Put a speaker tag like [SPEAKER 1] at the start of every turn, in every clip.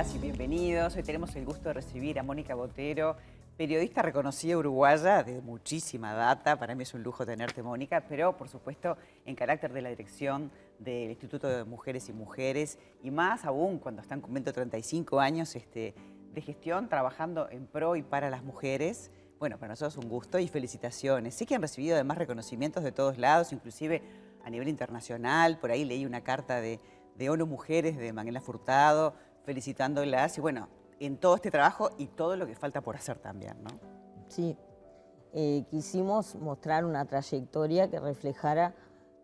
[SPEAKER 1] y bienvenidos. Hoy tenemos el gusto de recibir a Mónica Botero, periodista reconocida uruguaya de muchísima data. Para mí es un lujo tenerte, Mónica, pero por supuesto en carácter de la dirección del Instituto de Mujeres y Mujeres y más aún cuando están cumpliendo 35 años este, de gestión trabajando en pro y para las mujeres. Bueno, para nosotros un gusto y felicitaciones. Sí que han recibido además reconocimientos de todos lados, inclusive a nivel internacional. Por ahí leí una carta de, de ONU Mujeres de Manuela Furtado felicitándolas y bueno, en todo este trabajo y todo lo que falta por hacer también, ¿no?
[SPEAKER 2] Sí, eh, quisimos mostrar una trayectoria que reflejara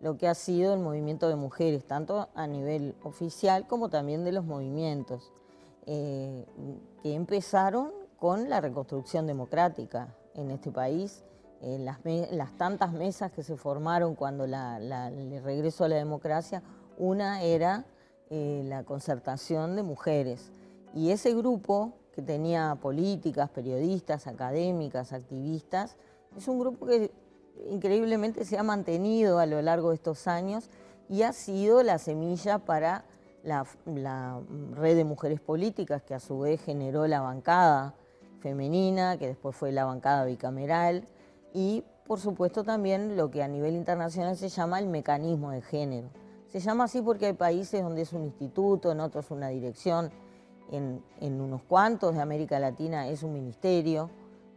[SPEAKER 2] lo que ha sido el movimiento de mujeres, tanto a nivel oficial como también de los movimientos, eh, que empezaron con la reconstrucción democrática en este país, en las, tantas mesas que se formaron cuando el regreso a la democracia, una era eh, la concertación de mujeres. Y ese grupo, que tenía políticas, periodistas, académicas, activistas, es un grupo que increíblemente se ha mantenido a lo largo de estos años y ha sido la semilla para la, red de mujeres políticas, que a su vez generó la bancada femenina, que después fue la bancada bicameral, y por supuesto también lo que a nivel internacional se llama el mecanismo de género. Se llama así porque hay países donde es un instituto, en otros una dirección, en, unos cuantos de América Latina es un ministerio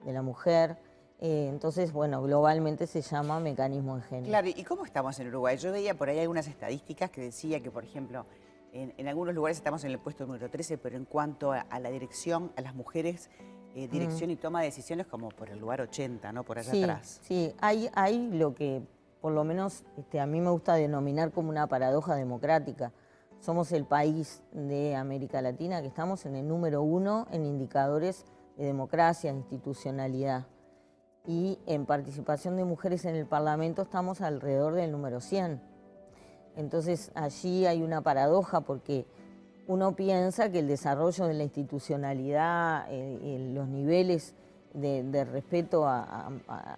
[SPEAKER 2] de la mujer. Eh, entonces, bueno, globalmente se llama mecanismo de género.
[SPEAKER 1] Claro, ¿y cómo estamos en Uruguay? Yo veía por ahí algunas estadísticas que decía que, por ejemplo, en, algunos lugares estamos en el puesto número 13, pero en cuanto a, la dirección, a las mujeres, eh, dirección y toma de decisiones como por el lugar 80, ¿no? Por allá atrás.
[SPEAKER 2] Sí, hay, hay lo que por lo menos este, a mí me gusta denominar como una paradoja democrática. Somos el país de América Latina que estamos en el número uno en indicadores de democracia, institucionalidad. Y en participación de mujeres en el Parlamento estamos alrededor del número 100. Entonces allí hay una paradoja porque uno piensa que el desarrollo de la institucionalidad, eh, los niveles de, respeto a,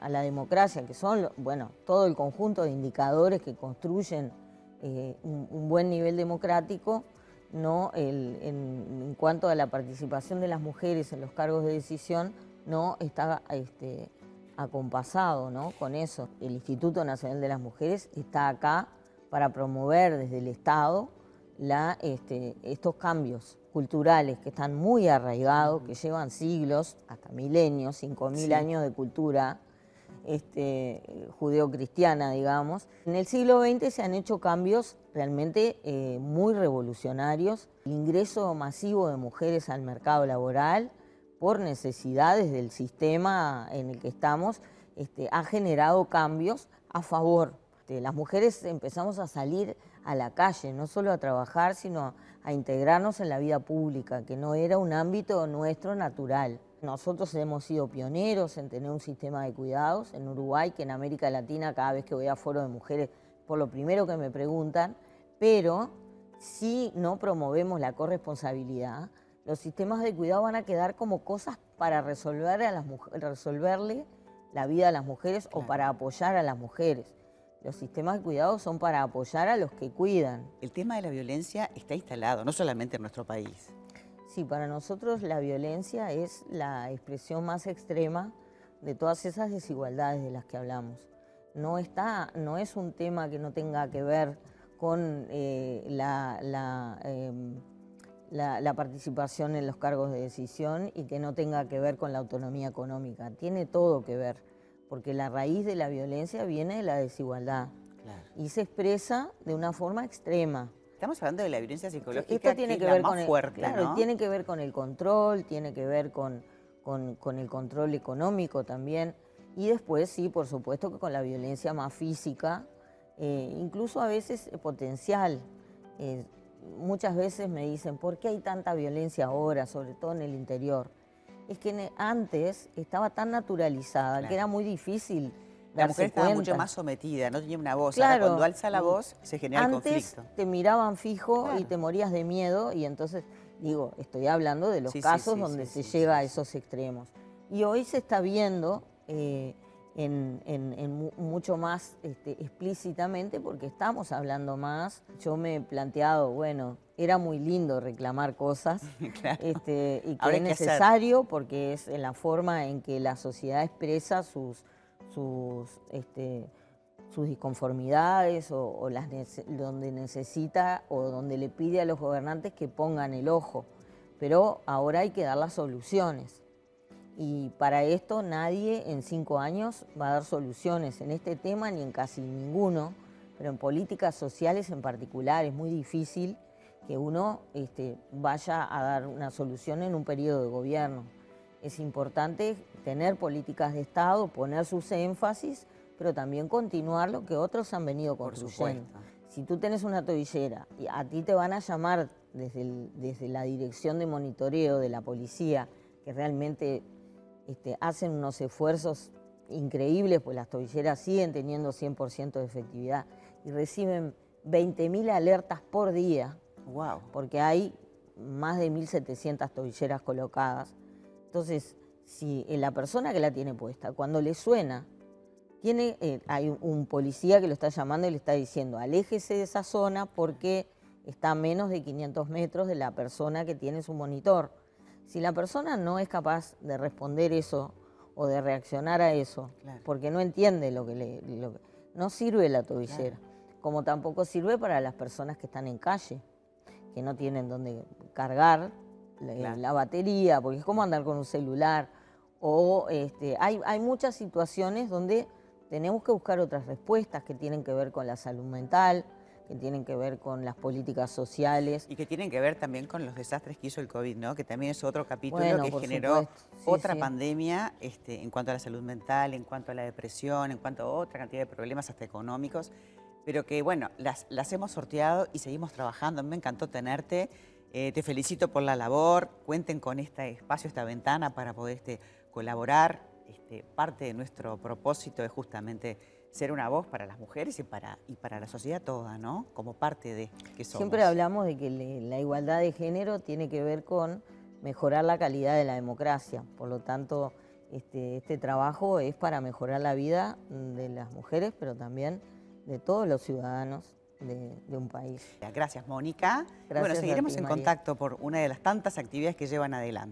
[SPEAKER 2] la democracia, que son, bueno, todo el conjunto de indicadores que construyen eh, un, buen nivel democrático, no en, cuanto a la participación de las mujeres en los cargos de decisión, no está este, acompasado ¿no? con eso. El Instituto Nacional de las Mujeres está acá para promover desde el Estado la, este, estos cambios culturales que están muy arraigados, que llevan siglos, hasta milenios, cinco mil años de cultura este, judeocristiana, digamos. En el siglo XX se han hecho cambios realmente eh, muy revolucionarios. El ingreso masivo de mujeres al mercado laboral por necesidades del sistema en el que estamos este, ha generado cambios a favor. Este, las mujeres empezamos a salir a la calle, no solo a trabajar, sino a integrarnos en la vida pública, que no era un ámbito nuestro natural. Nosotros hemos sido pioneros en tener un sistema de cuidados en Uruguay, que en América Latina cada vez que voy a foro de mujeres, por lo primero que me preguntan, pero si no promovemos la corresponsabilidad, los sistemas de cuidado van a quedar como cosas para resolver a las resolverle la vida a las mujeres o para apoyar a las mujeres. Los sistemas de cuidado son para apoyar a los que cuidan.
[SPEAKER 1] El tema de la violencia está instalado, no solamente en nuestro país.
[SPEAKER 2] Sí, para nosotros la violencia es la expresión más extrema de todas esas desigualdades de las que hablamos. No, está, no es un tema que no tenga que ver con eh, em, la, la, participación en los cargos de decisión y que no tenga que ver con la autonomía económica. Tiene todo que ver porque la raíz de la violencia viene de la desigualdad y se expresa de una forma extrema.
[SPEAKER 1] Estamos hablando de la violencia psicológica tiene que, ver con el, fuerte,
[SPEAKER 2] claro, tiene que ver con el control, tiene que ver con, con, el control económico también y después sí, por supuesto que con la violencia más física, eh, incluso a veces potencial. Eh, muchas veces me dicen, ¿por qué hay tanta violencia ahora, sobre todo en el interior? Es que antes estaba tan naturalizada que era muy difícil.
[SPEAKER 1] La mujer estaba mucho más sometida, no tenía una voz. Ahora, cuando alza la voz se genera
[SPEAKER 2] el
[SPEAKER 1] conflicto.
[SPEAKER 2] te miraban fijo y te morías de miedo y entonces, digo, estoy hablando de los casos donde se llega a esos extremos. Y hoy se está viendo eh, en, mucho más este, explícitamente porque estamos hablando más. Yo me he planteado, bueno, era muy lindo reclamar cosas este, y que es necesario porque es en la forma en que la sociedad expresa sus, sus, este, sus disconformidades o, las donde necesita o donde le pide a los gobernantes que pongan el ojo. Pero ahora hay que dar las soluciones y para esto nadie en cinco años va a dar soluciones en este tema ni en casi ninguno, pero en políticas sociales en particular es muy difícil que uno este, vaya a dar una solución en un periodo de gobierno. Es importante tener políticas de Estado, poner sus énfasis, pero también continuar lo que otros han venido construyendo. Si tú tienes una tobillera y a ti te van a llamar desde, desde la dirección de monitoreo de la policía, que realmente este, hacen unos esfuerzos increíbles, pues las tobilleras siguen teniendo 100% de efectividad y reciben 20.000 alertas por día, wow. porque hay más de 1.700 tobilleras colocadas. Entonces, si la persona que la tiene puesta, cuando le suena, tiene, eh, hay un policía que lo está llamando y le está diciendo, aléjese de esa zona porque está a menos de 500 metros de la persona que tiene su monitor. Si la persona no es capaz de responder eso o de reaccionar a eso, porque no entiende lo que le... no sirve la tobillera, como tampoco sirve para las personas que están en calle, que no tienen dónde cargar la, batería, porque es como andar con un celular. O este, hay, hay muchas situaciones donde tenemos que buscar otras respuestas que tienen que ver con la salud mental, que tienen que ver con las políticas sociales.
[SPEAKER 1] Y que tienen que ver también con los desastres que hizo el COVID, ¿no? Que también es otro capítulo que generó otra pandemia este, en cuanto a la salud mental, en cuanto a la depresión, en cuanto a otra cantidad de problemas hasta económicos, pero que, bueno, las, las hemos sorteado y seguimos trabajando. Me encantó tenerte. Eh, te felicito por la labor. Cuenten con este espacio, esta ventana para poder este, colaborar. Este, parte de nuestro propósito es justamente ser una voz para las mujeres y para, y para la sociedad toda, ¿no? Como parte de que somos.
[SPEAKER 2] Siempre hablamos de que la igualdad de género tiene que ver con mejorar la calidad de la democracia. Por lo tanto, este, este trabajo es para mejorar la vida de las mujeres, pero también de todos los ciudadanos de, un país.
[SPEAKER 1] Gracias, Mónica. bueno, seguiremos en contacto por una de las tantas actividades que llevan adelante.